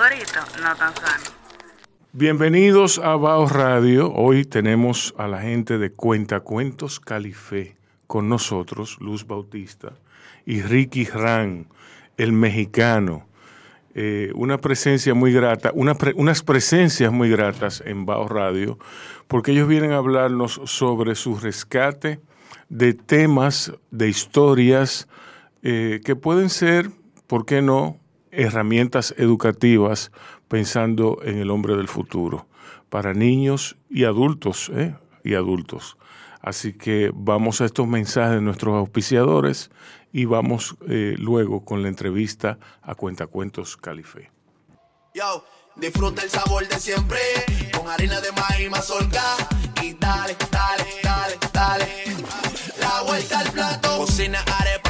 no tan sano. Bienvenidos a Bao Radio. Hoy tenemos a la gente de Cuentacuentos Califé con nosotros, Luz Bautista y Ricky Ran, el mexicano. Eh, una presencia muy grata, unas presencias muy gratas en Bao Radio, porque ellos vienen a hablarnos sobre su rescate de temas, de historias eh, que pueden ser, ¿por qué no?, herramientas educativas pensando en el hombre del futuro, para niños y adultos, ¿eh? y adultos. Así que vamos a estos mensajes de nuestros auspiciadores y vamos eh, luego con la entrevista a Cuentacuentos Calife. Yo, disfruta el sabor de siempre con harina de maíz mazorca y dale, dale, dale, dale. La vuelta al plato, cocina arepa,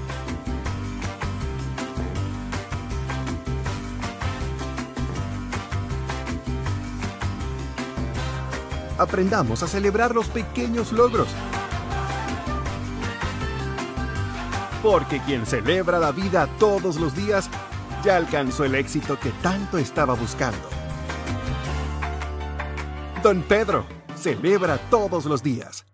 Aprendamos a celebrar los pequeños logros. Porque quien celebra la vida todos los días ya alcanzó el éxito que tanto estaba buscando. Don Pedro, celebra todos los días.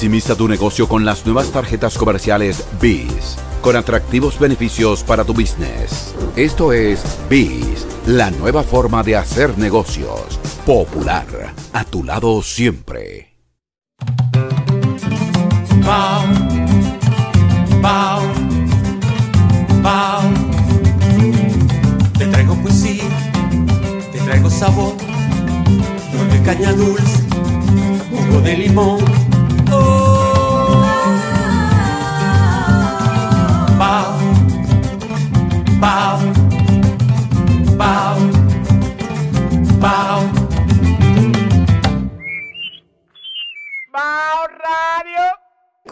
Maximiza tu negocio con las nuevas tarjetas comerciales BIS, con atractivos beneficios para tu business. Esto es BIS, la nueva forma de hacer negocios. Popular, a tu lado siempre. Te traigo poesía, te traigo sabor, de caña dulce, jugo de limón.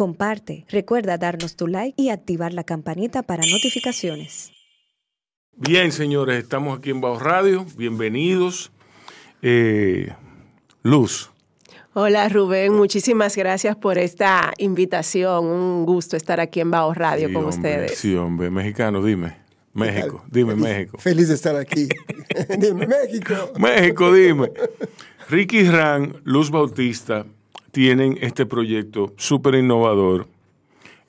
Comparte, recuerda darnos tu like y activar la campanita para notificaciones. Bien, señores, estamos aquí en Bao Radio. Bienvenidos. Eh, Luz. Hola Rubén, muchísimas gracias por esta invitación. Un gusto estar aquí en Bao Radio Sí, con hombre, ustedes. Sí, hombre, mexicano, dime. México, dime México. Feliz de estar aquí. Dime, México. México, dime. Ricky Ran, Luz Bautista tienen este proyecto súper innovador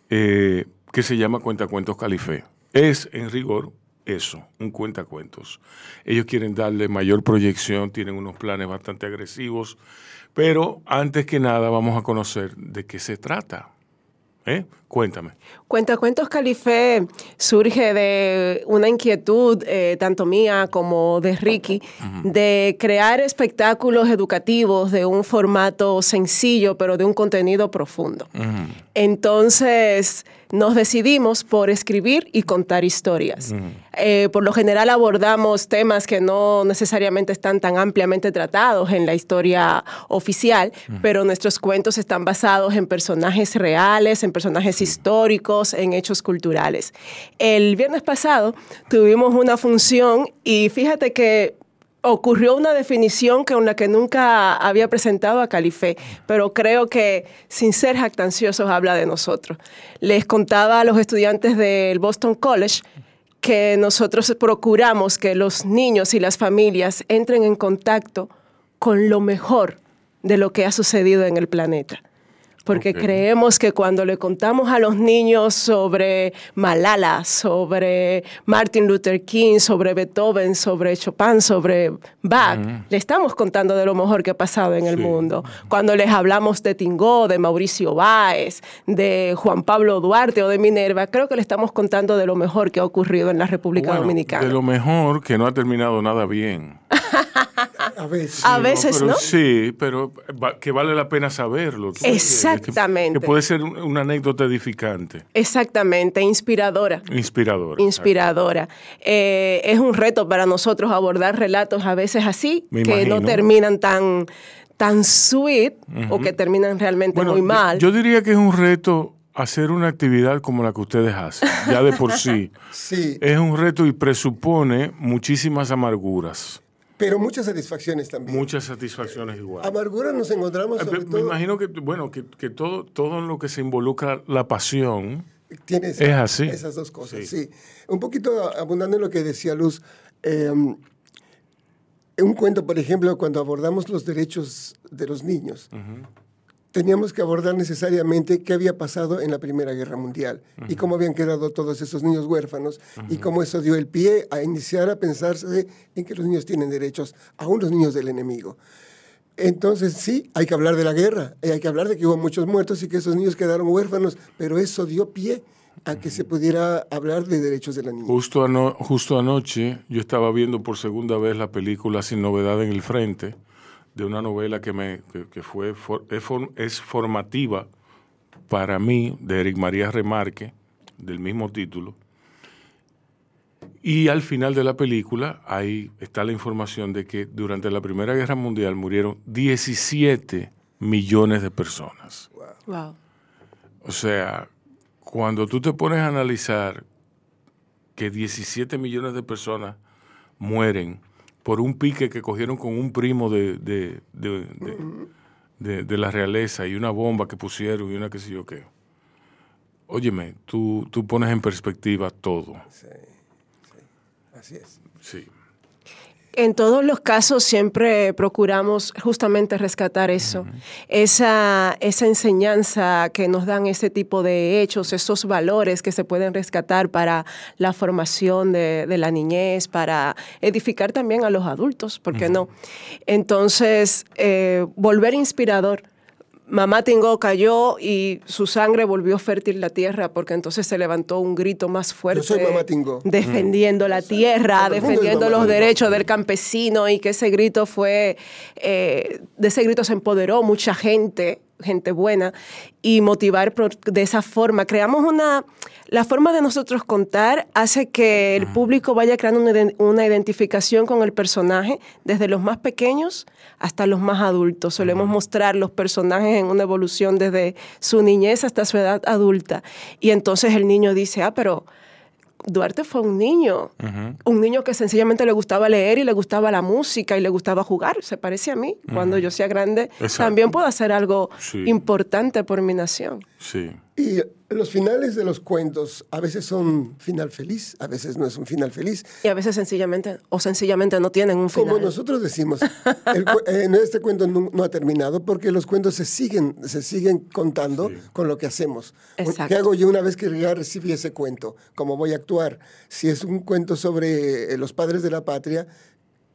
eh, que se llama Cuentacuentos Califé. Es, en rigor, eso, un cuentacuentos. Ellos quieren darle mayor proyección, tienen unos planes bastante agresivos, pero antes que nada vamos a conocer de qué se trata. ¿Eh? Cuéntame. Cuentacuentos Califé surge de una inquietud, eh, tanto mía como de Ricky, de crear espectáculos educativos de un formato sencillo, pero de un contenido profundo. Entonces nos decidimos por escribir y contar historias. Eh, por lo general abordamos temas que no necesariamente están tan ampliamente tratados en la historia oficial, pero nuestros cuentos están basados en personajes reales, en personajes históricos, en hechos culturales. El viernes pasado tuvimos una función y fíjate que ocurrió una definición con la que nunca había presentado a Califé, pero creo que sin ser jactanciosos habla de nosotros. Les contaba a los estudiantes del Boston College que nosotros procuramos que los niños y las familias entren en contacto con lo mejor de lo que ha sucedido en el planeta porque creemos que cuando le contamos a los niños sobre Malala, sobre Martin Luther King, sobre Beethoven, sobre Chopin, sobre Bach, le estamos contando de lo mejor que ha pasado en el mundo. Cuando les hablamos de Tingó, de Mauricio Báez, de Juan Pablo Duarte o de Minerva, creo que le estamos contando de lo mejor que ha ocurrido en la República Dominicana. De lo mejor que no ha terminado nada bien. A veces. A veces, ¿no? Sí, pero va- que vale la pena saberlo. Exactamente. Que, que puede ser un- una anécdota edificante, Exactamente, inspiradora. inspiradora. inspiradora. Eh, es un reto para nosotros abordar relatos a veces así, Me que no imagino. terminan tan, tan sweet o Ujú. que terminan realmente Bueno, muy yo- mal. Yo, diría que es un reto hacer una actividad como la que ustedes hacen, ya de por sí. Sí. Es un reto y presupone muchísimas amarguras, Pero muchas satisfacciones también. muchas satisfacciones igual. Amargura nos encontramos Eh, sobre Me todo. imagino que, bueno, que, que todo, todo en lo que se involucra la pasión Tiene esa- es así. esas dos cosas, sí. Un poquito abundando en lo que decía Luz. eh, un cuento, por ejemplo, cuando abordamos los derechos de los niños, teníamos que abordar necesariamente qué había pasado en la Primera Guerra Mundial y cómo habían quedado todos esos niños huérfanos y cómo eso dio el pie a iniciar a pensarse en que los niños tienen derechos, aún los niños del enemigo. Entonces sí, hay que hablar de la guerra, y hay que hablar de que hubo muchos muertos y que esos niños quedaron huérfanos, pero eso dio pie a que se pudiera hablar de derechos de la niña. Justo, ano- justo anoche yo estaba viendo por segunda vez la película Sin Novedad en el Frente, de una novela que, me, que, que fue, for- es, for- es formativa para mí, de Eric María Remarque, del mismo título. Y al final de la película, ahí está la información de que durante la Primera Guerra Mundial murieron 17 millones de personas. Wow. O sea, cuando tú te pones a analizar que 17 millones de personas mueren por un pique que cogieron con un primo de, de, de- la realeza y una bomba que pusieron y una que sé yo qué. Óyeme, tú, tú pones en perspectiva todo. Así es. Sí. En todos los casos siempre procuramos justamente rescatar eso, esa, esa enseñanza que nos dan ese tipo de hechos, esos valores que se pueden rescatar para la formación de, de la niñez, para edificar también a los adultos, ¿por qué no? Entonces, eh, volver inspirador. Mamá Tingó cayó y su sangre volvió fértil la tierra porque entonces se levantó un grito más fuerte. soy Mamá Tingó. Defendiendo la tierra, defendiendo los derechos del campesino y que ese grito fue, eh, de ese grito se empoderó mucha gente, gente buena, y motivar de esa forma. Creamos una, la forma de nosotros contar hace que el público vaya creando una identificación con el personaje, desde los más pequeños hasta los más adultos. Solemos mostrar los personajes en una evolución desde su niñez hasta su edad adulta. Y entonces el niño dice, ah, pero... Duarte fue un niño, un niño que sencillamente le gustaba leer y le gustaba la música y le gustaba jugar. Se parece a mí. Cuando yo sea grande, Exacto. también puedo hacer algo Sí. importante por mi nación. Sí. Y los finales de los cuentos a veces son final feliz, a veces no es un final feliz. Y a veces sencillamente, o sencillamente no tienen un final. Como nosotros decimos, el en este cuento no, no ha terminado porque los cuentos se siguen, se siguen contando con lo que hacemos. Exacto. ¿Qué hago yo una vez que ya recibí ese cuento? ¿Cómo voy a actuar? Si es un cuento sobre los padres de la patria,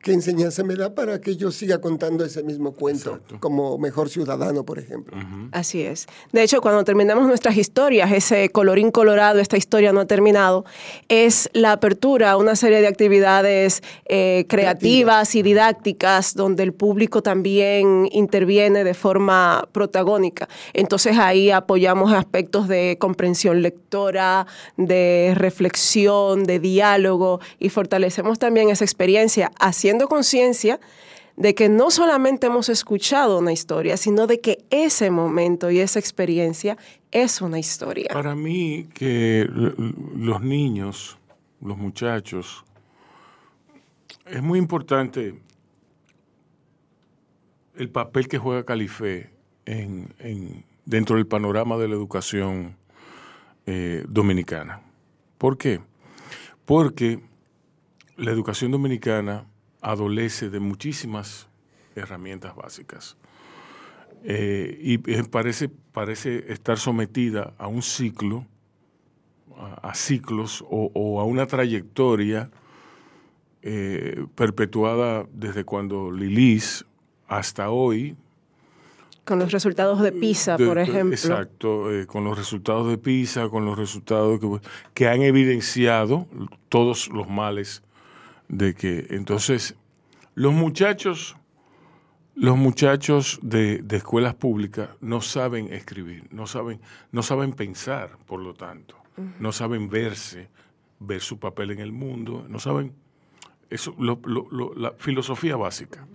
qué enseñanza me da para que yo siga contando ese mismo cuento como mejor ciudadano, por ejemplo. Así es. De hecho, cuando terminamos nuestras historias, ese colorín colorado, esta historia no ha terminado, es la apertura a una serie de actividades eh, creativas y didácticas donde el público también interviene de forma protagónica. Entonces ahí apoyamos aspectos de comprensión lectora, de reflexión, de diálogo y fortalecemos también esa experiencia haciendo conciencia de que no solamente hemos escuchado una historia, sino de que ese momento y esa experiencia es una historia. Para mí que los niños, los muchachos, es muy importante el papel que juega en- dentro del panorama de la educación eh, dominicana. ¿Por qué? Porque la educación dominicana adolece de muchísimas herramientas básicas. Eh, y eh, parece, parece estar sometida a un ciclo, a, a ciclos o, o a una trayectoria eh, perpetuada desde cuando Lilis hasta hoy. Con los resultados de PISA, de- por ejemplo. Exacto, eh, con los resultados de PISA, con los resultados que, que han evidenciado todos los males de que entonces los muchachos los muchachos de, de escuelas públicas no saben escribir, no saben, no saben pensar, por lo tanto, no saben verse, ver su papel en el mundo, no saben eso, lo- lo- lo- la filosofía básica.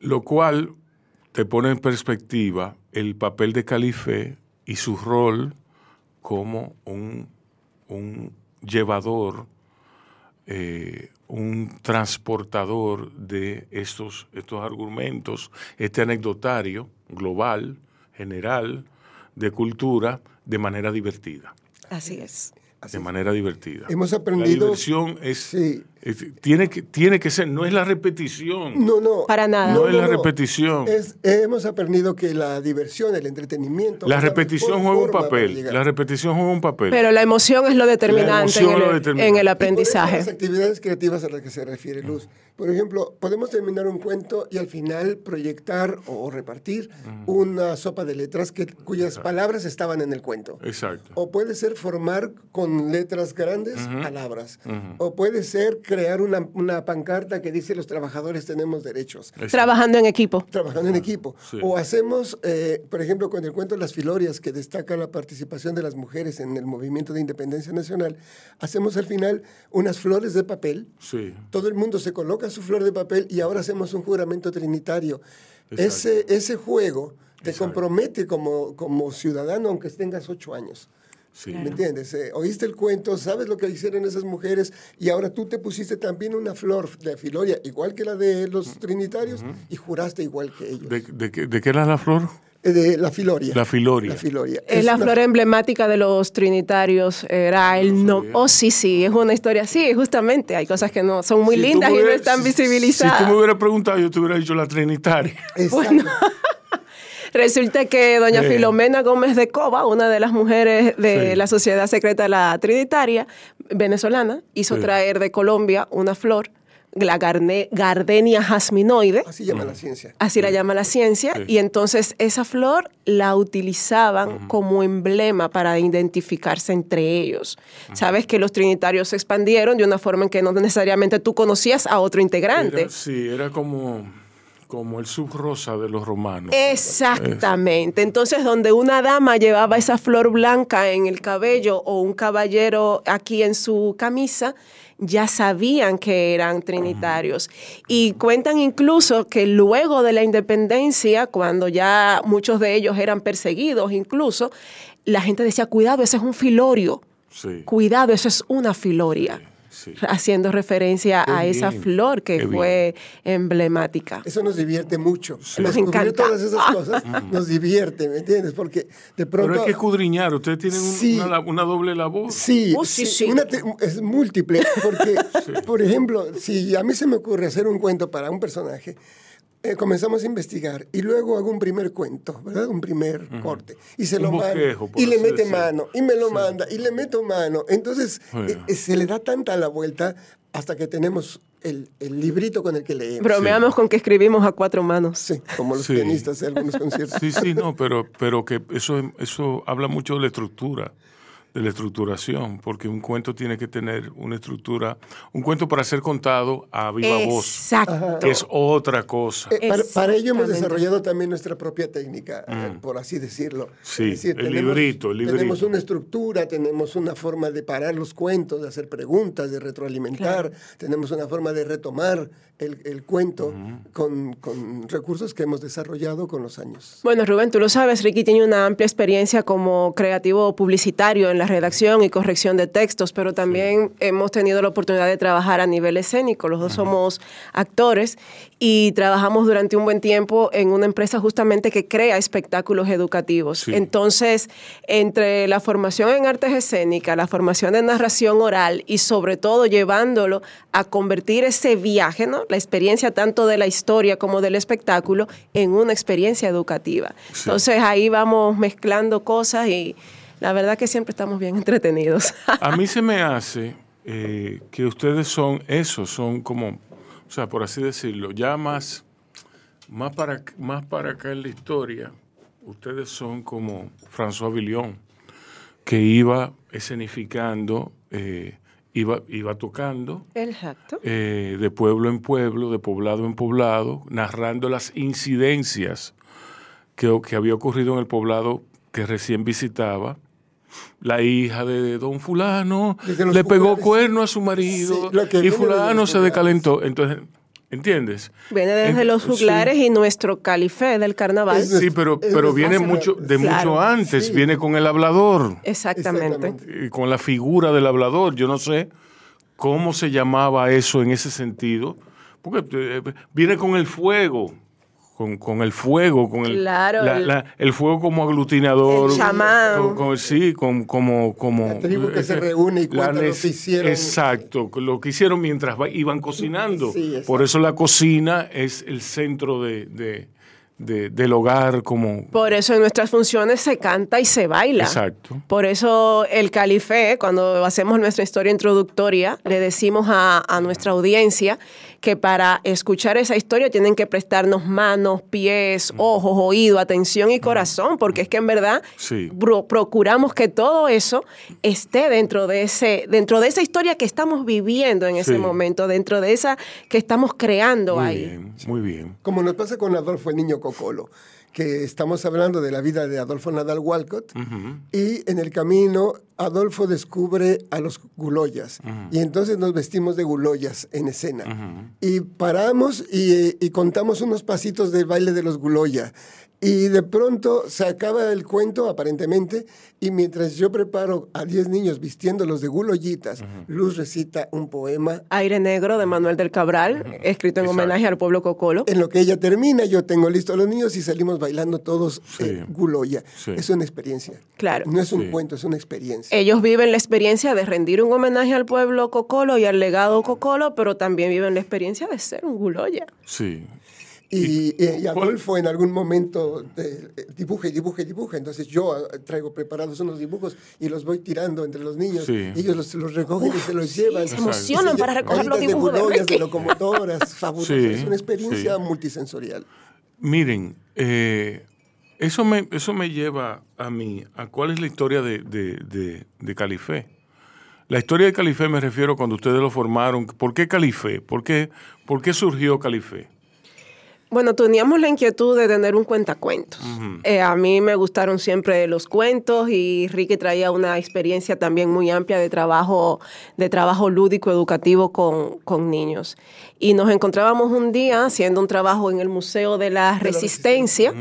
Lo cual te pone en perspectiva el papel de Calife y su rol como un, un llevador, eh, un transportador de estos, estos argumentos, este anecdotario global, general, de cultura, de manera divertida. Así es. de manera divertida. Hemos La aprendido- diversión es, es- tiene, que, tiene que ser, no es la repetición. No, no. Para nada. No, es la repetición. Es- hemos aprendido que la diversión, el entretenimiento. La repetición juega un papel. La repetición juega un papel. Pero la emoción es lo determinante en, es lo el, determinante. en el aprendizaje. las actividades creativas a las que se refiere Luz. Por ejemplo, podemos terminar un cuento y al final proyectar o repartir una sopa de letras que, cuyas palabras estaban en el cuento. Exacto. O puede ser formar con letras grandes Ujú. palabras. Ujú. O puede ser crear una, una pancarta que dice los trabajadores tenemos derechos. Trabajando en equipo. Trabajando en equipo. Sí. O hacemos, eh, por ejemplo, con el cuento Las Filorias, que destaca la participación de las mujeres en el movimiento de independencia nacional, hacemos al final unas flores de papel. Sí. Todo el mundo se coloca su flor de papel y ahora hacemos un juramento trinitario. Exacto. Ese, ese juego te compromete como, como ciudadano, aunque tengas ocho años. Sí. ¿Me entiendes? Eh, oíste el cuento, sabes lo que hicieron esas mujeres y ahora tú te pusiste también una flor de filoria, igual que la de los trinitarios, y juraste igual que ellos. ¿De, de qué- de qué era la flor? Eh, de la filoria. La filoria. La filoria. Es la una- flor emblemática de los trinitarios. Era el no. Oh, sí, sí, es una historia. Sí, justamente. Hay cosas que no son muy Si lindas me y no hubieras- están si- visibilizadas. Si tú me hubieras preguntado, yo te hubiera dicho la trinitaria. Bueno, resulta que doña Eh. Filomena Gómez de Cova, una de las mujeres de Sí. la Sociedad Secreta La Trinitaria venezolana, hizo Sí. traer de Colombia una flor, la garne- Gardenia jasminoide. Así llama la ciencia. Así la llama la ciencia. Sí. Y entonces esa flor la utilizaban como emblema para identificarse entre ellos. Sabes que los trinitarios se expandieron de una forma en que no necesariamente tú conocías a otro integrante. Era- sí, era como, como el subrosa de los romanos. Exactamente. Entonces, donde una dama llevaba esa flor blanca en el cabello o un caballero aquí en su camisa, ya sabían que eran trinitarios. Y cuentan incluso que luego de la independencia, cuando ya muchos de ellos eran perseguidos incluso, la gente decía, cuidado, ese es un filorio. Sí. Cuidado, eso es una filoria. sí. Haciendo referencia Qué a esa flor que qué fue emblemática. Eso nos divierte mucho. Nos encanta. todas esas cosas nos divierte, ¿me entiendes? Porque de pronto... Pero hay que escudriñar. Ustedes tienen un- Sí. una, una doble labor. Sí, Oh, sí, sí, sí. una te- es múltiple, porque, por ejemplo, si a mí se me ocurre hacer un cuento para un personaje, eh, comenzamos a investigar y luego hago un primer cuento, ¿verdad? Un primer corte. Y se Un lo por Y le mete decirlo. mano. Y me lo manda. Y le meto mano. Entonces, Sí. eh, eh, se le da tanta la vuelta hasta que tenemos el, el librito con el que leemos. Bromeamos con que escribimos a cuatro manos. Sí, como los Sí. pianistas de algunos conciertos. Sí, sí, no, pero, pero que eso, eso habla mucho de la estructura, de la estructuración, porque un cuento tiene que tener una estructura, un cuento para ser contado a viva voz Exacto. es otra cosa. Eh, para, para ello hemos desarrollado también nuestra propia técnica, eh, por así decirlo. Mm. Sí, Es el librito, el librito. Tenemos una estructura, tenemos una forma de parar los cuentos, de hacer preguntas, de retroalimentar, tenemos una forma de retomar el, el cuento con, con recursos que hemos desarrollado con los años. Bueno, Rubén, tú lo sabes, Ricky tiene una amplia experiencia como creativo publicitario en la redacción y corrección de textos, pero también hemos tenido la oportunidad de trabajar a nivel escénico. Los dos somos actores y trabajamos durante un buen tiempo en una empresa justamente que crea espectáculos educativos. Sí. Entonces, entre la formación en artes escénicas, la formación en narración oral y sobre todo llevándolo a convertir ese viaje, ¿no? La experiencia tanto de la historia como del espectáculo, en una experiencia educativa. Sí. Entonces ahí vamos mezclando cosas y la verdad que siempre estamos bien entretenidos. A mí se me hace eh, que ustedes son eso, son como, o sea, por así decirlo, ya más, más, para, más para acá en la historia, ustedes son como François Villon, que iba escenificando, eh, iba, iba tocando Exacto. eh, de pueblo en pueblo, de poblado en poblado, narrando las incidencias que, que había ocurrido en el poblado que recién visitaba. La hija de don fulano le pegó cuerno a su marido Sí, y fulano se decalentó. Entonces, ¿entiendes? Viene desde En- los sí. juglares y nuestro califé del carnaval. Es Sí, pero, pero viene mucho, de- mucho antes, Sí. viene con el hablador, Exactamente. Exactamente. y con la figura del hablador. Yo no sé cómo se llamaba eso en ese sentido, porque eh, viene con el fuego, con, con el fuego, con el, Claro, la- el- la- el fuego como aglutinador. El chamán. con- con- sí, con- como, como... La tribu que se reúne y cuenta lo que hicieron. Exacto, lo que hicieron mientras iban cocinando. Sí. Por eso la cocina es el centro de, de- de- del hogar como... Por eso en nuestras funciones se canta y se baila. Exacto. Por eso el calife, cuando hacemos nuestra historia introductoria, le decimos a, a nuestra audiencia que para escuchar esa historia tienen que prestarnos manos, pies, ojos, oído, atención y corazón, porque es que en verdad Sí. pro- procuramos que todo eso esté dentro de ese, dentro de esa historia que estamos viviendo en ese Sí. momento, dentro de esa que estamos creando Muy ahí. bien, muy bien. Como nos pasa con Adolfo el Niño Cocolo, que estamos hablando de la vida de Adolfo Nadal Walcott, y en el camino Adolfo descubre a los guloyas, y entonces nos vestimos de guloyas en escena. Y paramos y, y contamos unos pasitos del baile de los guloya. Y de pronto se acaba el cuento, aparentemente, y mientras yo preparo a 10 niños vistiéndolos de guloyitas, Luz recita un poema Aire Negro de Manuel del Cabral, escrito en Exacto. homenaje al pueblo cocolo. En lo que ella termina, yo tengo listo a los niños y salimos bailando todos Sí. eh, guloya. Sí. Es una experiencia. Claro. No es un Sí. cuento, es una experiencia. Ellos viven la experiencia de rendir un homenaje al pueblo cocolo y al legado cocolo, pero también viven la experiencia de ser un guloya. Sí. Y, y- y Adolfo en algún momento eh, eh, dibuja y dibuja y dibuja. Entonces yo ah, traigo preparados unos dibujos y los voy tirando entre los niños. Sí. Ellos los, los recogen y se los sí, llevan. se emocionan para recoger los dibujos de de locomotoras, fabuloso. Sí, es una experiencia sí. multisensorial. Miren, eh, eso, me, eso me lleva a mí a cuál es la historia de, de, de- de Califé. La historia de Califé me refiero cuando ustedes lo formaron. ¿Por qué Califé? ¿Por qué, por qué surgió Califé? Bueno, teníamos la inquietud de tener un cuentacuentos. Eh, a mí me gustaron siempre los cuentos y Ricky traía una experiencia también muy amplia de trabajo, de trabajo lúdico educativo con, con niños. Y nos encontrábamos un día haciendo un trabajo en el Museo de la Resistencia.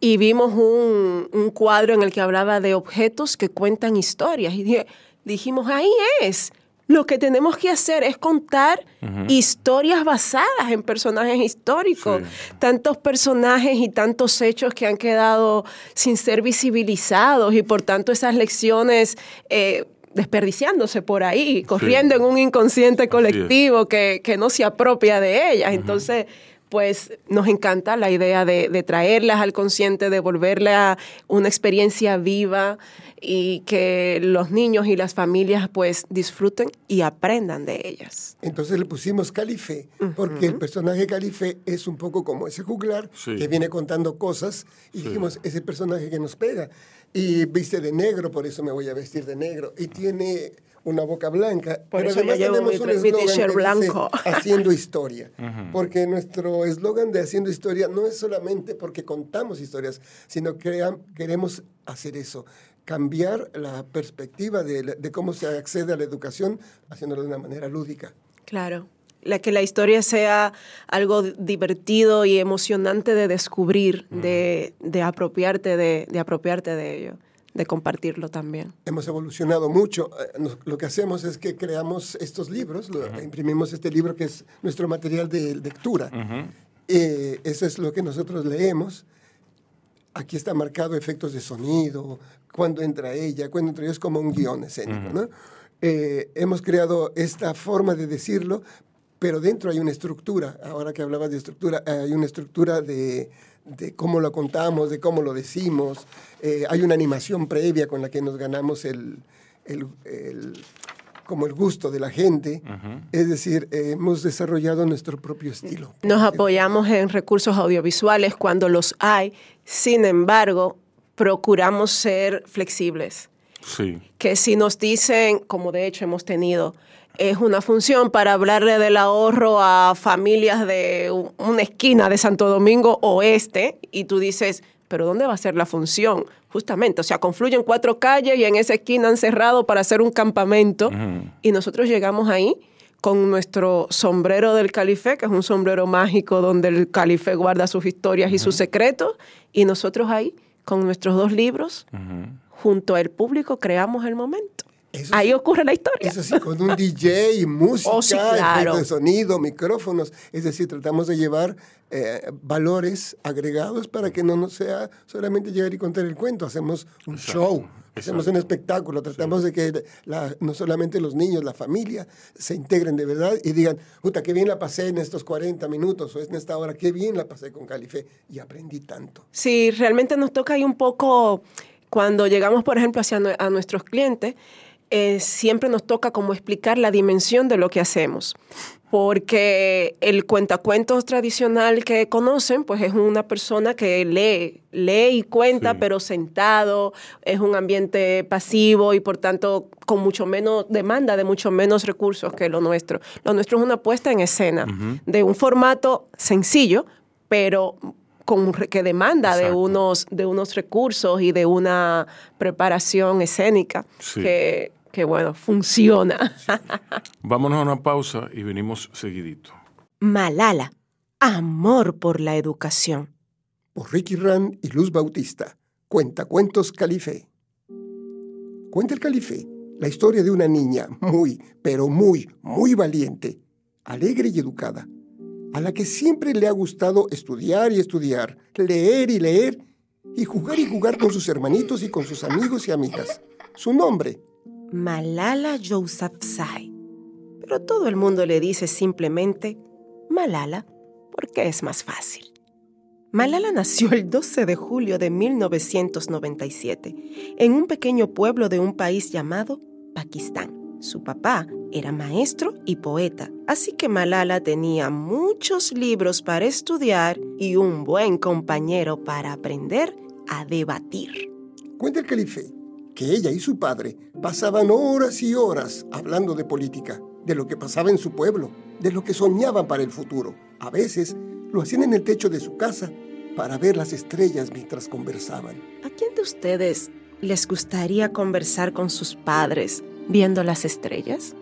Y vimos un, un cuadro en el que hablaba de objetos que cuentan historias. Y dije- dijimos, ahí es. Lo que tenemos que hacer es contar historias basadas en personajes históricos. Sí. Tantos personajes y tantos hechos que han quedado sin ser visibilizados y por tanto esas lecciones eh, desperdiciándose por ahí, corriendo en un inconsciente colectivo que, que no se apropia de ellas. Entonces, pues nos encanta la idea de, de traerlas al consciente, de volverla una experiencia viva y que los niños y las familias pues disfruten y aprendan de ellas. Entonces le pusimos Calife, porque el personaje Calife es un poco como ese juglar Sí. que viene contando cosas y dijimos, ese personaje que nos pega. Y viste de negro, por eso me voy a vestir de negro. Y tiene una boca blanca. Por pero además tenemos un eslogan dice, haciendo historia. Porque nuestro eslogan de haciendo historia no es solamente porque contamos historias, sino que queremos hacer eso, cambiar la perspectiva de cómo se accede a la educación haciéndolo de una manera lúdica. Claro. La que la historia sea algo divertido y emocionante de descubrir, de, de apropiarte de, de apropiarte de ello, de compartirlo también. Hemos evolucionado mucho. Eh, Lo que hacemos es que creamos estos libros, lo- imprimimos este libro que es nuestro material de lectura. Eh, eso es lo que nosotros leemos. Aquí está marcado efectos de sonido, cuando entra ella, cuando entra ella, es como un guion escénico. ¿no? Eh, hemos creado esta forma de decirlo, pero dentro hay una estructura. Ahora que hablabas de estructura, hay una estructura de, de cómo lo contamos, de cómo lo decimos. Eh, hay una animación previa con la que nos ganamos el, el- el- como el gusto de la gente. Es decir, eh, hemos desarrollado nuestro propio estilo. Nos apoyamos en recursos audiovisuales cuando los hay, sin embargo, procuramos ser flexibles. Sí. que si nos dicen, como de hecho hemos tenido, es una función para hablarle del ahorro a familias de una esquina de Santo Domingo Oeste, y tú dices, pero ¿dónde va a ser la función? Justamente, o sea, confluyen cuatro calles y en esa esquina han cerrado para hacer un campamento, y nosotros llegamos ahí con nuestro sombrero del calife, que es un sombrero mágico donde el calife guarda sus historias y sus secretos, y nosotros ahí con nuestros dos libros, junto al público creamos el momento. Eso Ahí sí. ocurre la historia. Eso sí, con un DJ, y música, Oh, sí, claro. de sonido, micrófonos. Es decir, tratamos de llevar eh, valores agregados para que no nos sea solamente llegar y contar el cuento. Hacemos un show, hacemos un espectáculo. Tratamos de que la- no solamente los niños, la familia, se integren de verdad y digan, puta, qué bien la pasé en estos 40 minutos o en esta hora, qué bien la pasé con Calife y aprendí tanto. Sí, realmente nos toca ahí un poco, cuando llegamos, por ejemplo, hacia a nuestros clientes, eh, siempre nos toca como explicar la dimensión de lo que hacemos. Porque el cuentacuentos tradicional que conocen, pues es una persona que lee, lee y cuenta, Sí. pero sentado, es un ambiente pasivo y por tanto con mucho menos demanda de mucho menos recursos que lo nuestro. Lo nuestro es una puesta en escena de un formato sencillo, pero con, que demanda de unos, de unos recursos y de una preparación escénica Sí. que, que, bueno, funciona. Vámonos a una pausa y venimos seguidito. Malala, amor por la educación. por Ricky Ran y Luz Bautista. Cuenta cuentos Calife. Cuenta el Calife la historia de una niña muy, pero muy, muy valiente, alegre y educada, a la que siempre le ha gustado estudiar y estudiar, leer y leer, y jugar y jugar con sus hermanitos y con sus amigos y amigas. Su nombre, Malala Yousafzai. Pero todo el mundo le dice simplemente Malala porque es más fácil. Malala nació el 12 de julio de 1997 en un pequeño pueblo de un país llamado Pakistán. Su papá era maestro y poeta, así que Malala tenía muchos libros para estudiar y un buen compañero para aprender a debatir. cuenta el Calife que ella y su padre pasaban horas y horas hablando de política, de lo que pasaba en su pueblo, de lo que soñaban para el futuro. A veces lo hacían en el techo de su casa para ver las estrellas mientras conversaban. ¿A quién de ustedes les gustaría conversar con sus padres viendo las estrellas?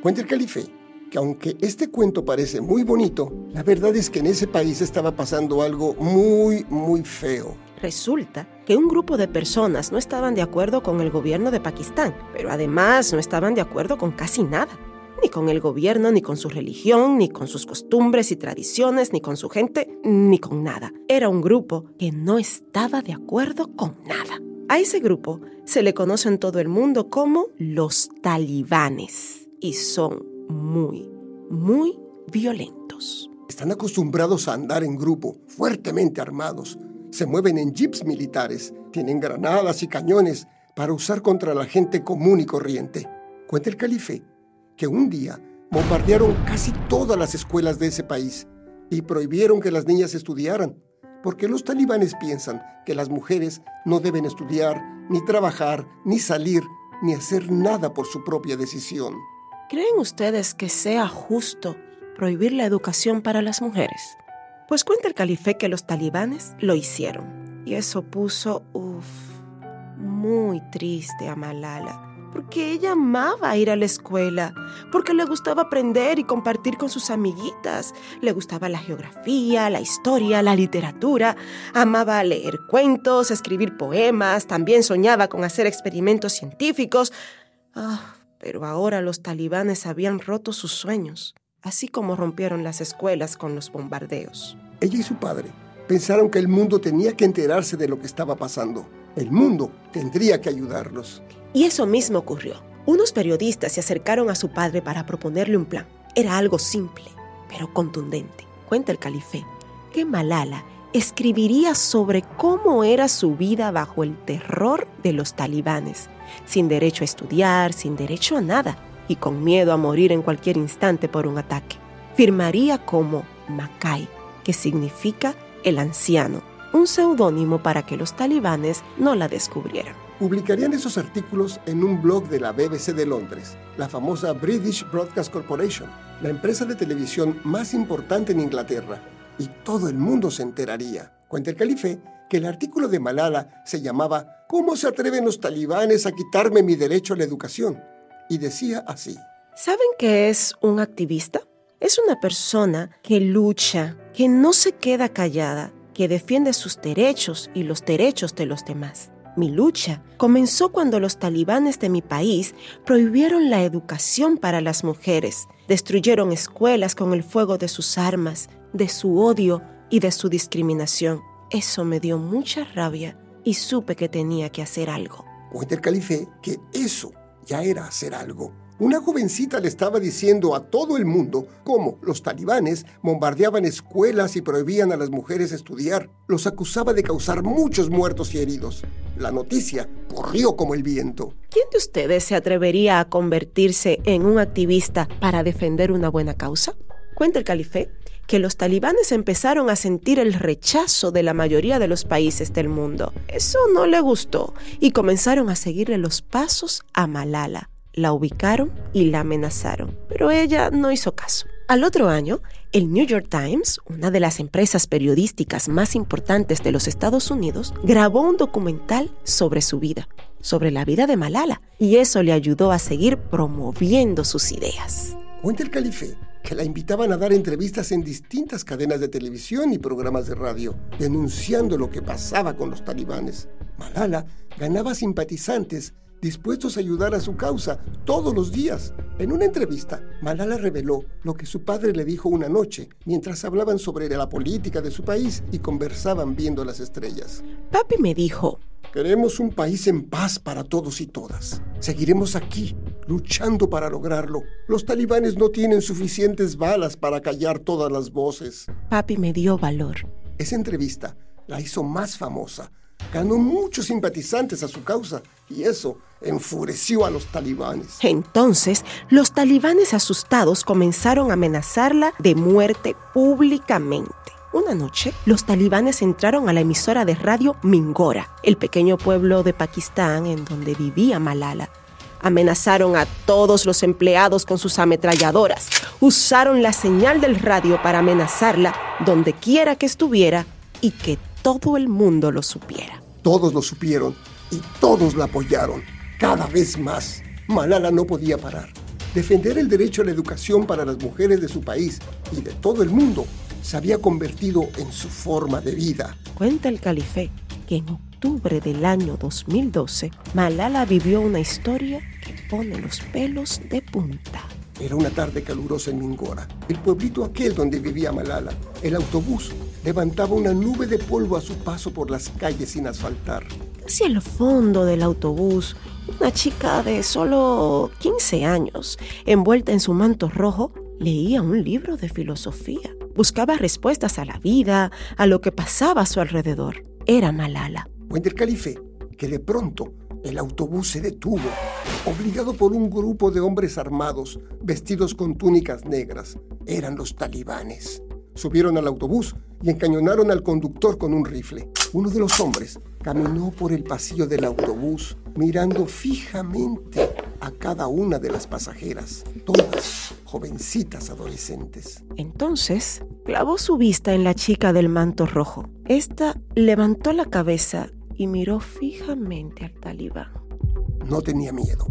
Cuenta el Calife que aunque este cuento parece muy bonito, la verdad es que en ese país estaba pasando algo muy, muy feo. Resulta que un grupo de personas no estaban de acuerdo con el gobierno de Pakistán, pero además no estaban de acuerdo con casi nada. Ni con el gobierno, ni con su religión, ni con sus costumbres y tradiciones, ni con su gente, ni con nada. Era un grupo que no estaba de acuerdo con nada. A ese grupo se le conoce en todo el mundo como los talibanes y son muy, muy violentos. Están acostumbrados a andar en grupo, fuertemente armados. Se mueven en jeeps militares, tienen granadas y cañones para usar contra la gente común y corriente. Cuenta el calife que un día bombardearon casi todas las escuelas de ese país y prohibieron que las niñas estudiaran, porque los talibanes piensan que las mujeres no deben estudiar, ni trabajar, ni salir, ni hacer nada por su propia decisión. ¿Creen ustedes que sea justo prohibir la educación para las mujeres? Pues cuenta el calife que los talibanes lo hicieron. Y eso puso, uff, muy triste a Malala porque ella amaba ir a la escuela, porque le gustaba aprender y compartir con sus amiguitas. Le gustaba la geografía, la historia, la literatura. Amaba leer cuentos, escribir poemas, también soñaba con hacer experimentos científicos. Ah, pero ahora los talibanes habían roto sus sueños, así como rompieron las escuelas con los bombardeos. Ella y su padre pensaron que el mundo tenía que enterarse de lo que estaba pasando. El mundo tendría que ayudarlos. Y eso mismo ocurrió. Unos periodistas se acercaron a su padre para proponerle un plan. Era algo simple, pero contundente. Cuenta el calife que Malala escribiría sobre cómo era su vida bajo el terror de los talibanes, sin derecho a estudiar, sin derecho a nada y con miedo a morir en cualquier instante por un ataque. Firmaría como Makai, que significa el anciano, un seudónimo para que los talibanes no la descubrieran. Publicarían esos artículos en un blog de la BBC de Londres, la famosa British Broadcast Corporation, la empresa de televisión más importante en Inglaterra, y todo el mundo se enteraría. Cuenta el calife que el artículo de Malala se llamaba ¿Cómo se atreven los talibanes a quitarme mi derecho a la educación? Y decía así. ¿Saben qué es un activista? Es una persona que lucha, que no se queda callada, que defiende sus derechos y los derechos de los demás. Mi lucha comenzó cuando los talibanes de mi país prohibieron la educación para las mujeres, destruyeron escuelas con el fuego de sus armas, de su odio y de su discriminación. Eso me dio mucha rabia y supe que tenía que hacer algo. Cuenta el calife que eso ya era hacer algo. Una jovencita le estaba diciendo a todo el mundo cómo los talibanes bombardeaban escuelas y prohibían a las mujeres estudiar. Los acusaba de causar muchos muertos y heridos. La noticia corrió como el viento. ¿Quién de ustedes se atrevería a convertirse en un activista para defender una buena causa? Cuenta el calife que los talibanes empezaron a sentir el rechazo de la mayoría de los países del mundo. Eso no le gustó y comenzaron a seguirle los pasos a Malala la ubicaron y la amenazaron, pero ella no hizo caso. Al otro año, el New York Times, una de las empresas periodísticas más importantes de los Estados Unidos, grabó un documental sobre su vida, sobre la vida de Malala, y eso le ayudó a seguir promoviendo sus ideas. Cuenta el calife que la invitaban a dar entrevistas en distintas cadenas de televisión y programas de radio, denunciando lo que pasaba con los talibanes. Malala ganaba simpatizantes dispuestos a ayudar a su causa todos los días. En una entrevista, Malala reveló lo que su padre le dijo una noche mientras hablaban sobre la política de su país y conversaban viendo las estrellas. Papi me dijo, Queremos un país en paz para todos y todas. Seguiremos aquí, luchando para lograrlo. Los talibanes no tienen suficientes balas para callar todas las voces. Papi me dio valor. Esa entrevista la hizo más famosa ganó muchos simpatizantes a su causa y eso enfureció a los talibanes. Entonces, los talibanes asustados comenzaron a amenazarla de muerte públicamente. Una noche, los talibanes entraron a la emisora de radio Mingora, el pequeño pueblo de Pakistán en donde vivía Malala. Amenazaron a todos los empleados con sus ametralladoras. Usaron la señal del radio para amenazarla donde quiera que estuviera y que todo el mundo lo supiera. Todos lo supieron y todos la apoyaron, cada vez más. Malala no podía parar. Defender el derecho a la educación para las mujeres de su país y de todo el mundo se había convertido en su forma de vida. Cuenta el calife que en octubre del año 2012, Malala vivió una historia que pone los pelos de punta. Era una tarde calurosa en Mingora, el pueblito aquel donde vivía Malala. El autobús levantaba una nube de polvo a su paso por las calles sin asfaltar. Casi al fondo del autobús, una chica de solo 15 años, envuelta en su manto rojo, leía un libro de filosofía. buscaba respuestas a la vida, a lo que pasaba a su alrededor. Era Malala. El calife que de pronto el autobús se detuvo, obligado por un grupo de hombres armados, vestidos con túnicas negras. Eran los talibanes. Subieron al autobús y encañonaron al conductor con un rifle. Uno de los hombres caminó por el pasillo del autobús mirando fijamente a cada una de las pasajeras, todas jovencitas adolescentes. Entonces, clavó su vista en la chica del manto rojo. Esta levantó la cabeza y miró fijamente al talibán. No tenía miedo,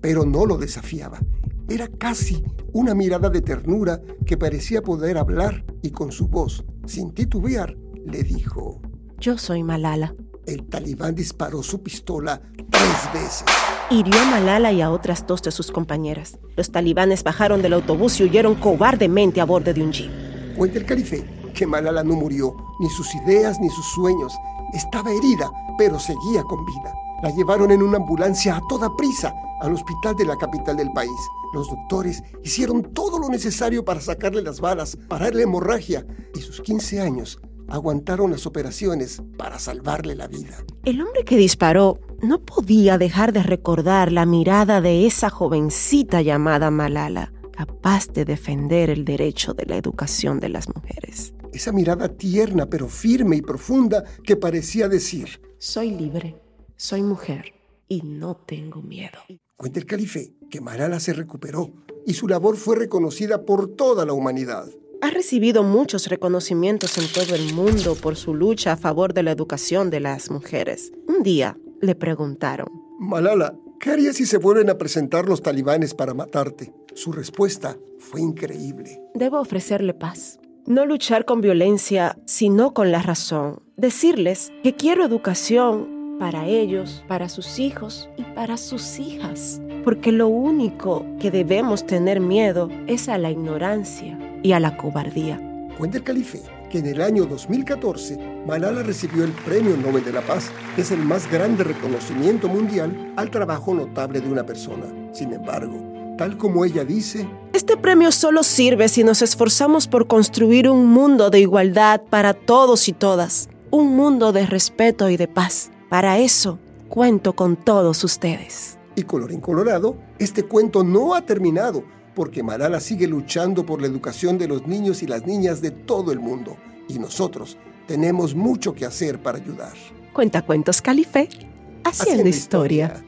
pero no lo desafiaba. Era casi una mirada de ternura que parecía poder hablar y con su voz, sin titubear, le dijo, Yo soy Malala. El talibán disparó su pistola tres veces. Hirió a Malala y a otras dos de sus compañeras. Los talibanes bajaron del autobús y huyeron cobardemente a bordo de un jeep. Cuenta el calife que Malala no murió, ni sus ideas ni sus sueños. Estaba herida, pero seguía con vida. La llevaron en una ambulancia a toda prisa al hospital de la capital del país. Los doctores hicieron todo lo necesario para sacarle las balas, parar la hemorragia y sus 15 años aguantaron las operaciones para salvarle la vida. El hombre que disparó no podía dejar de recordar la mirada de esa jovencita llamada Malala, capaz de defender el derecho de la educación de las mujeres. Esa mirada tierna pero firme y profunda que parecía decir, Soy libre, soy mujer y no tengo miedo. Cuenta el calife que Malala se recuperó y su labor fue reconocida por toda la humanidad. Ha recibido muchos reconocimientos en todo el mundo por su lucha a favor de la educación de las mujeres. Un día le preguntaron, Malala, ¿qué harías si se vuelven a presentar los talibanes para matarte? Su respuesta fue increíble. Debo ofrecerle paz. No luchar con violencia, sino con la razón. Decirles que quiero educación para ellos, para sus hijos y para sus hijas. Porque lo único que debemos tener miedo es a la ignorancia y a la cobardía. Cuenta el calife que en el año 2014 Malala recibió el Premio Nobel de la Paz, que es el más grande reconocimiento mundial al trabajo notable de una persona. Sin embargo, tal como ella dice, Este premio solo sirve si nos esforzamos por construir un mundo de igualdad para todos y todas, un mundo de respeto y de paz. Para eso, cuento con todos ustedes. y colorín colorado, este cuento no ha terminado, porque Malala sigue luchando por la educación de los niños y las niñas de todo el mundo, y nosotros tenemos mucho que hacer para ayudar. Cuenta cuentos Calife, haciendo, Haciendo historia.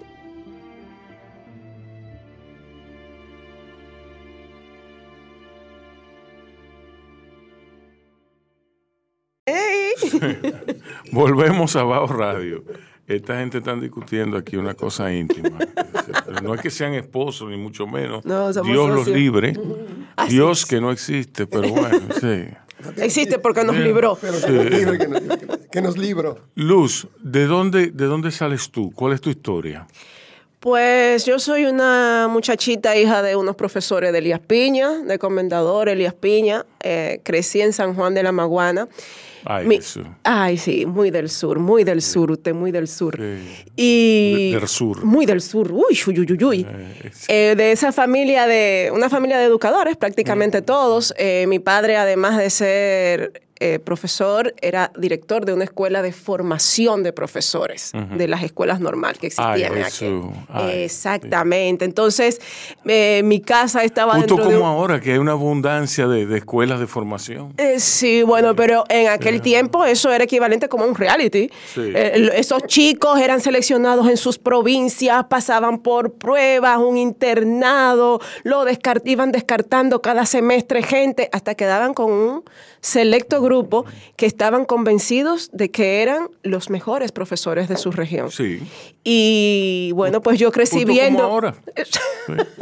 Volvemos a Bao Radio. Esta gente está discutiendo aquí una cosa íntima. Pero no es que sean esposos, ni mucho menos. No, somos Dios los libre. Así Dios que no existe, pero bueno, sí. Existe porque nos libró. Pero que nos libre, que nos, que nos libro. Luz, ¿de dónde, ¿de dónde sales tú? ¿Cuál es tu historia? Pues yo soy una muchachita hija de unos profesores de Elías Piña, de Comendador Elías Piña. Eh, crecí en San Juan de la Maguana. Ay, Mi- Jesús. Ay, sí, muy del sur, muy del sur, usted muy del sur. Y De- del sur. Muy del sur, uy, uy, uy, uy, uy. Eh, de esa familia de, una familia de educadores, prácticamente todos. Eh, mi padre, además de ser eh, profesor, era director de una escuela de formación de profesores, de las escuelas normales que existían. Ay, Exactamente. Entonces, eh, mi casa estaba Justo como de un- ahora, que hay una abundancia de, de escuelas de formación. Eh, sí, bueno, pero en aquel tiempo eso era equivalente como a un reality. Eh, esos chicos eran seleccionados en sus provincias, pasaban por pruebas, un internado, lo descart- iban descartando cada semestre gente hasta que daban con un selecto grupo que estaban convencidos de que eran los mejores profesores de su región. Sí. Y bueno, pues yo crecí Justo como viendo... ahora.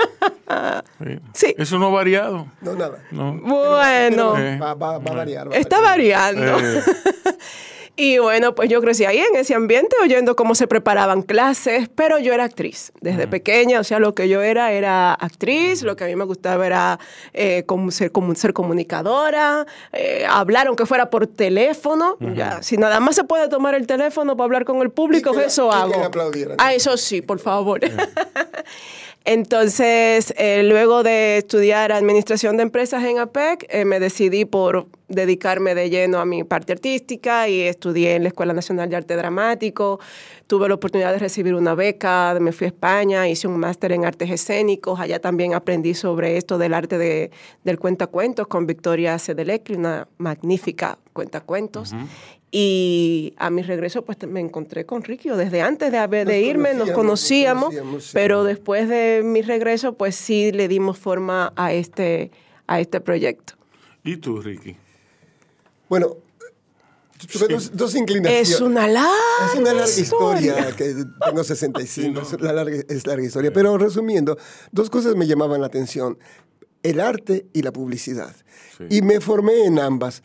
Sí. Eso no ha variado. No, nada. No. Bueno. Eh. Va, va- va a variar. va Está variando. Eh. Y bueno, pues yo crecí ahí en ese ambiente oyendo cómo se preparaban clases, pero yo era actriz desde pequeña, o sea, lo que yo era era actriz, lo que a mí me gustaba era eh, como ser, como ser comunicadora, eh, hablar aunque fuera por teléfono, ya, si nada más se puede tomar el teléfono para hablar con el público, Y que- eso y que hago. le aplaudieran. Ah, eso sí, por favor. Entonces, eh, luego de estudiar administración de empresas en APEC, eh, me decidí por dedicarme de lleno a mi parte artística y estudié en la Escuela Nacional de Arte Dramático. Tuve la oportunidad de recibir una beca, me fui a España, hice un máster en artes escénicos. Allá también aprendí sobre esto del arte de, del cuentacuentos con Victoria Cedelecli, una magnífica cuentacuentos. Y a mi regreso, pues me encontré con Ricky. o Desde antes de, haber- de irme nos conocíamos, conocíamos, sí. pero después de mi regreso, pues sí le dimos forma a este, a este proyecto. ¿Y tú, Ricky? Bueno, tuve dos, dos inclinaciones. Es una larga Es una larga historia, historia. que tengo 65, es, la larga, es larga historia. Pero resumiendo, dos cosas me llamaban la atención, el arte y la publicidad. Y me formé en ambas.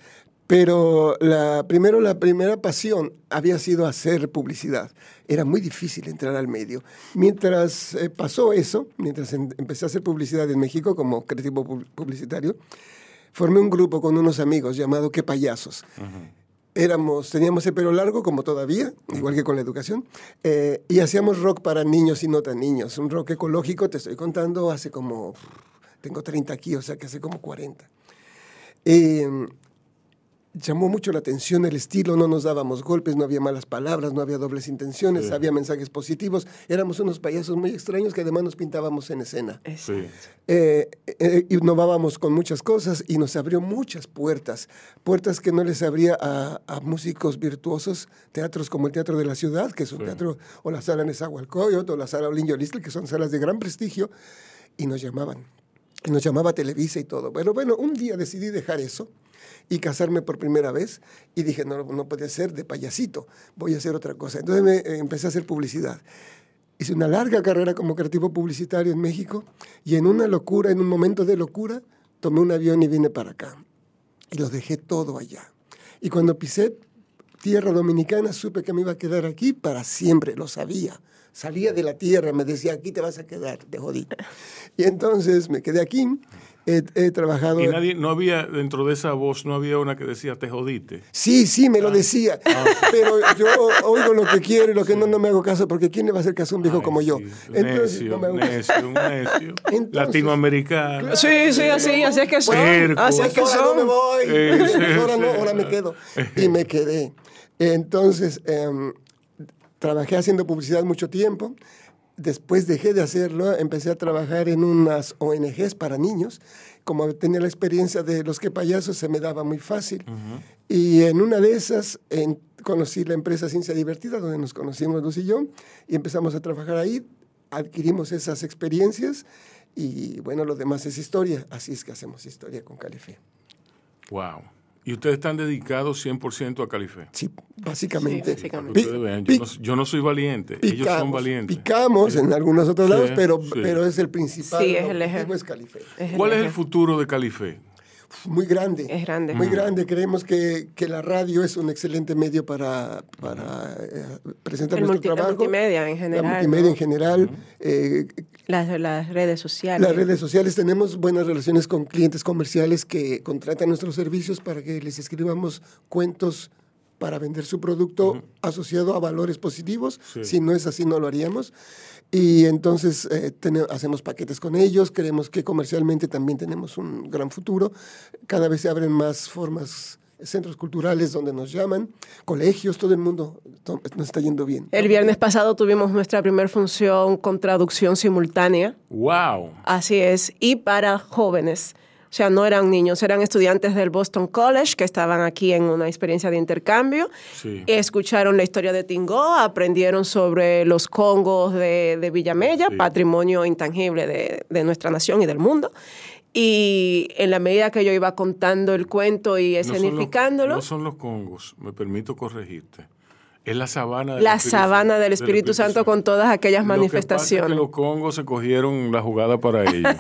Pero la, primero, la primera pasión había sido hacer publicidad. Era muy difícil entrar al medio. Mientras eh, pasó eso, mientras em- empecé a hacer publicidad en México como creativo pu- publicitario, formé un grupo con unos amigos llamado Qué Payasos éramos, teníamos el pelo largo, como todavía, igual que con la educación, eh, y hacíamos rock para niños y no tan niños. Un rock ecológico, te estoy contando, hace como, tengo 30 aquí, o sea que hace como 40. Eh, llamó mucho la atención el estilo, no nos dábamos golpes, no había malas palabras, no había dobles intenciones, Sí. había mensajes positivos. Éramos unos payasos muy extraños que además nos pintábamos en escena. Sí. Eh, eh, innovábamos con muchas cosas y nos abrió muchas puertas, puertas que no les abría a, a músicos virtuosos, teatros como el Teatro de la Ciudad, que es un teatro, o la Sala Nezahualcóyotl, o la Sala Olin Yolistli, que son salas de gran prestigio, y nos llamaban. Y nos llamaba Televisa y todo. Pero bueno, un día decidí dejar eso y casarme por primera vez y dije, no, no puede ser de payasito, voy a hacer otra cosa. Entonces me, eh, empecé a hacer publicidad. Hice una larga carrera como creativo publicitario en México y en una locura, en un momento de locura, tomé un avión y vine para acá. Y lo dejé todo allá. Y cuando pisé tierra dominicana, supe que me iba a quedar aquí para siempre, lo sabía. Salía de la tierra, me decía, aquí te vas a quedar, te jodí. Y entonces me quedé aquí, he, he trabajado... Y nadie, no había, dentro de esa voz, no había una que decía, te jodiste. Sí, sí, me lo decía. Pero yo oigo lo que quiero y lo que no, no me hago caso, porque ¿quién le va a hacer caso a un viejo como yo? Entonces, necio, no me hago caso. necio, un necio. Latinoamericano. Sí, sí, así, así es que son. Puerco. Así es que Ahora no me voy. Eh, sí, ahora no, sí. ahora me quedo. Y me quedé. Entonces, em, trabajé haciendo publicidad mucho tiempo. Después dejé de hacerlo, empecé a trabajar en unas ONGs para niños. Como tenía la experiencia de los que payasos, se me daba muy fácil. Y en una de esas en- conocí la empresa Ciencia Divertida, donde nos conocimos Luz y yo, y empezamos a trabajar ahí. Adquirimos esas experiencias y bueno, lo demás es historia. Así es que hacemos historia con Calife. Wow. ¿Y ustedes están dedicados 100% a Calife? Sí, básicamente. Ustedes vean, yo, no, yo no soy valiente, ellos son valientes. Picamos en algunos otros Sí, lados, pero, sí. pero es el principal. Sí, es el objetivo eje. es Calife. ¿Cuál es el futuro de Calife? Muy grande. Es grande. Muy grande. Creemos que, que la radio es un excelente medio para, para eh, presentar El nuestro multi- la trabajo. multimedia en La general, multimedia ¿no? en general. eh, Las, las redes sociales. las redes sociales tenemos buenas relaciones con clientes comerciales que contratan nuestros servicios para que les escribamos cuentos para vender su producto asociado a valores positivos. Sí. Si no es así, no lo haríamos. Y entonces eh, hacemos paquetes con ellos. Creemos que comercialmente también tenemos un gran futuro. Cada vez se abren más formas, centros culturales donde nos llaman, colegios, todo el mundo to- nos está yendo bien. El viernes pasado tuvimos nuestra primera función con traducción simultánea. ¡Wow! Así es. Y para jóvenes. O sea, no eran niños, eran estudiantes del Boston College que estaban aquí en una experiencia de intercambio. Sí. Escucharon la historia de Tingó, aprendieron sobre los congos de, de Villamella, Sí. patrimonio intangible de, de nuestra nación y del mundo. Y en la medida que yo iba contando el cuento y No son los- escenificándolo, No son los congos, me permito corregirte. Es la sabana del la Espíritu sabana Santo- del Espíritu Santo con todas aquellas Lo que pasa es manifestaciones. que los congos se cogieron la jugada para ellos.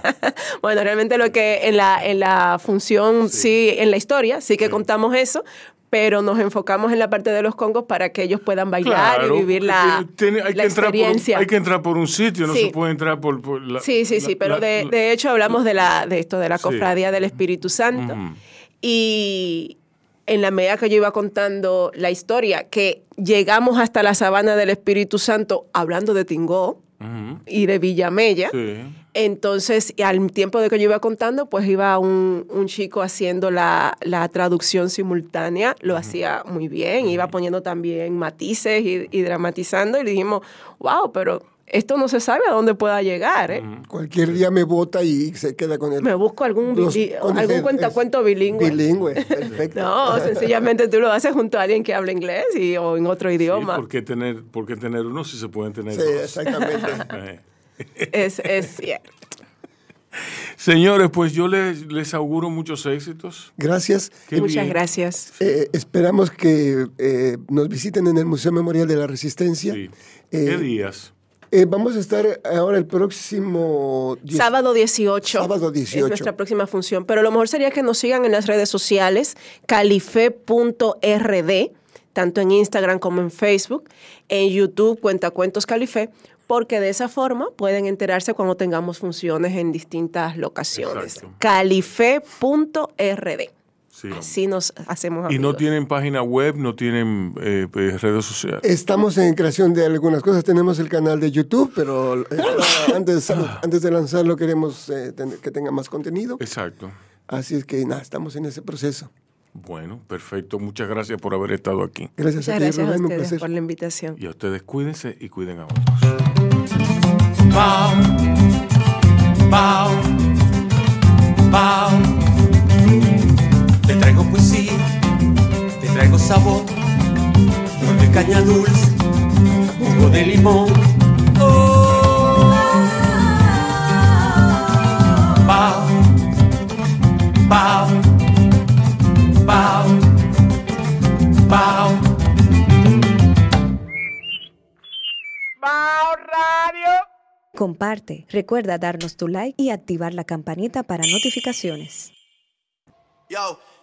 Bueno, realmente lo que en la, en la función, sí. en la historia, sí que contamos eso, pero nos enfocamos en la parte de los congos para que ellos puedan bailar Claro, y vivir la, tiene- hay, la que un, experiencia. hay que entrar por un sitio, no Sí. se puede entrar por, por la- Sí, sí, sí, pero de, de hecho hablamos de, la, de esto, de la cofradía del Espíritu Santo. Y en la medida que yo iba contando la historia, que llegamos hasta la sabana del Espíritu Santo hablando de Tingó y de Villamella, Sí. Entonces, al tiempo de que yo iba contando, pues iba un, un chico haciendo la, la traducción simultánea, lo hacía muy bien, iba poniendo también matices y, y dramatizando, y le dijimos, wow, pero esto no se sabe a dónde pueda llegar. ¿eh? Cualquier día me vota y se queda con él. Me busco algún, Los- algún cuentacuento bilingüe. Bilingüe, perfecto. No, sencillamente tú lo haces junto a alguien que habla inglés y, o en otro Sí, idioma. ¿por, qué tener, ¿Por qué tener uno si se pueden tener Sí, dos? exactamente. Es, es cierto. Señores, pues yo les, les auguro muchos éxitos. Gracias. Qué Muchas bien. gracias. Eh, esperamos que eh, nos visiten en el Museo Memorial de la Resistencia. Sí. Eh, ¿Qué días? Eh, vamos a estar ahora el próximo... Sábado 18. Sábado 18. Es nuestra próxima función. Pero lo mejor sería que nos sigan en las redes sociales, calife.rd, tanto en Instagram como en Facebook, en YouTube, Cuentacuentos Calife, porque de esa forma pueden enterarse cuando tengamos funciones en distintas locaciones. Calife.rd. Sí. Así nos hacemos Y no amigos. tienen página web, no tienen eh, eh, redes sociales. Estamos en creación de algunas cosas. Tenemos el canal de YouTube, pero eh, antes, antes de lanzarlo queremos eh, que tenga más contenido. Exacto. Así es que nada, estamos en ese proceso. Bueno, perfecto. Muchas gracias por haber estado aquí. Gracias Muchas a ti, gracias Rubén, ustedes por la invitación. Y a ustedes cuídense y cuiden a otros. Bao, bao, bao. Traigo poesía, te traigo sabor, flor de caña dulce, jugo de limón. Oh. Bao, bao, bao, bao. Comparte, recuerda darnos tu like y activar la campanita para notificaciones. Yo,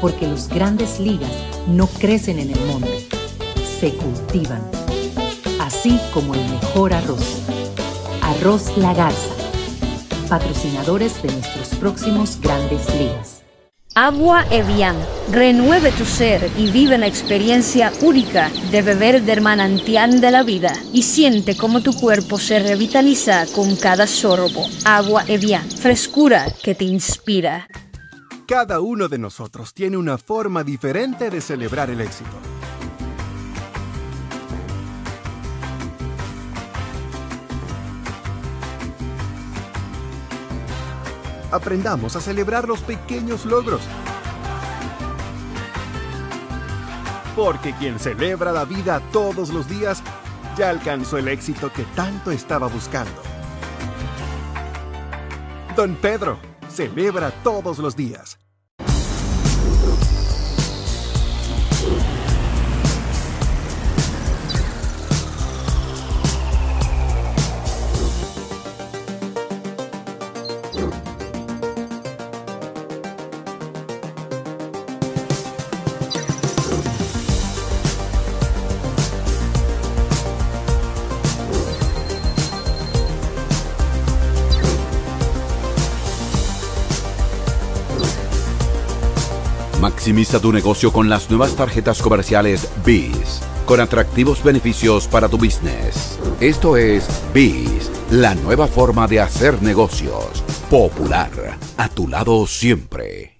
Porque los grandes ligas no crecen en el monte, se cultivan. Así como el mejor arroz. Arroz La Garza. Patrocinadores de nuestros próximos grandes ligas. Agua Evian. Renueve tu ser y vive la experiencia única de beber del manantial de la vida y siente cómo tu cuerpo se revitaliza con cada sorbo. Agua Evian. Frescura que te inspira. Cada uno de nosotros tiene una forma diferente de celebrar el éxito. Aprendamos a celebrar los pequeños logros. Porque quien celebra la vida todos los días ya alcanzó el éxito que tanto estaba buscando. Don Pedro, celebra todos los días. Maximiza tu negocio con las nuevas tarjetas comerciales BIS, con atractivos beneficios para tu business. Esto es BIS, la nueva forma de hacer negocios. Popular, a tu lado siempre.